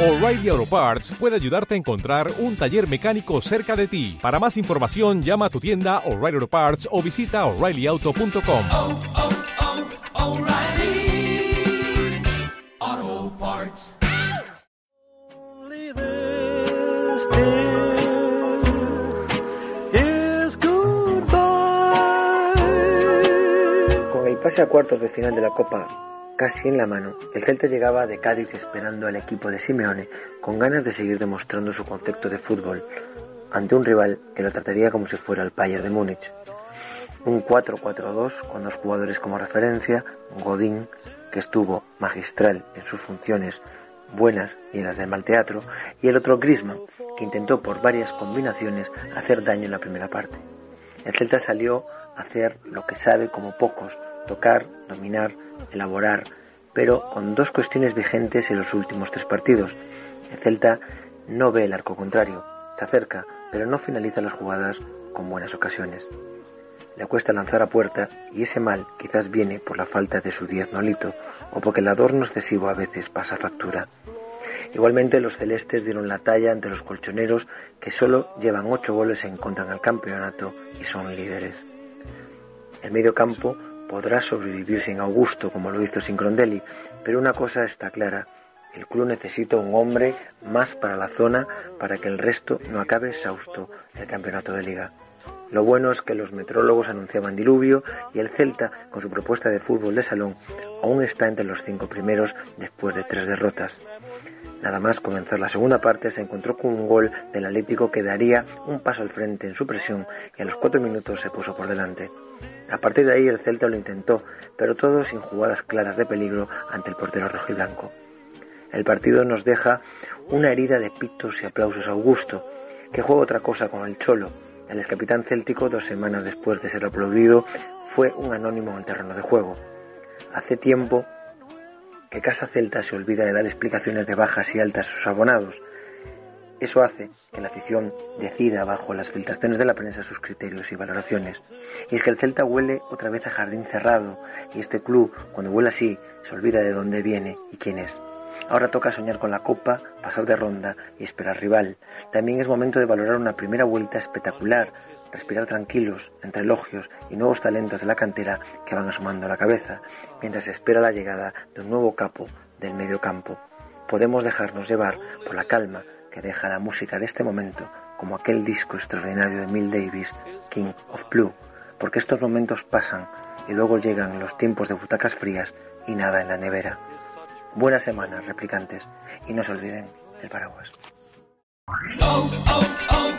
O'Reilly Auto Parts puede ayudarte a encontrar un taller mecánico cerca de ti. Para más información, llama a tu tienda O'Reilly Auto Parts o visita oreillyauto.com. oh, oh, goodbye. Con el pase a cuartos de final de la Copa casi en la mano, el Celta llegaba de Cádiz esperando al equipo de Simeone con ganas de seguir demostrando su concepto de fútbol ante un rival que lo trataría como si fuera el Bayern de Múnich. Un 4-4-2 con dos jugadores como referencia, Godín, que estuvo magistral en sus funciones buenas y en las del mal teatro, y el otro Griezmann, que intentó por varias combinaciones hacer daño en la primera parte. El Celta salió hacer lo que sabe como pocos, tocar, dominar, elaborar, pero con dos cuestiones vigentes en los últimos tres partidos. El Celta no ve el arco contrario, se acerca, pero no finaliza las jugadas con buenas ocasiones. Le cuesta lanzar a puerta y ese mal quizás viene por la falta de su 10 Nolito o porque el adorno excesivo a veces pasa factura. Igualmente los celestes dieron la talla ante los colchoneros que solo llevan 8 goles en contra en el campeonato y son líderes. El medio campo podrá sobrevivir sin Augusto como lo hizo sin Grondelli, pero una cosa está clara, el club necesita un hombre más para la zona para que el resto no acabe exhausto el campeonato de liga. Lo bueno es que los metrólogos anunciaban diluvio y el Celta, con su propuesta de fútbol de salón, aún está entre los cinco primeros después de tres derrotas. Nada más comenzar la segunda parte se encontró con un gol del Atlético que daría un paso al frente en su presión y a los cuatro minutos se puso por delante. A partir de ahí el Celta lo intentó, pero todo sin jugadas claras de peligro ante el portero rojiblanco. El partido nos deja una herida de pitos y aplausos a Augusto, que juega otra cosa con el Cholo. El excapitán céltico, dos semanas después de ser aplaudido, fue un anónimo en terreno de juego. Hace tiempo que Casa Celta se olvida de dar explicaciones de bajas y altas a sus abonados. Eso hace que la afición decida bajo las filtraciones de la prensa sus criterios y valoraciones. Y es que el Celta huele otra vez a jardín cerrado, y este club, cuando huele así, se olvida de dónde viene y quién es. Ahora toca soñar con la copa, pasar de ronda y esperar rival. También es momento de valorar una primera vuelta espectacular, respirar tranquilos entre elogios y nuevos talentos de la cantera que van asomando la cabeza, mientras se espera la llegada de un nuevo capo del medio campo. Podemos dejarnos llevar por la calma deja la música de este momento, como aquel disco extraordinario de Mill Davis, King of Blue, porque estos momentos pasan y luego llegan los tiempos de butacas frías y nada en la nevera. Buenas semanas, replicantes, y no se olviden el paraguas. Oh, oh, oh.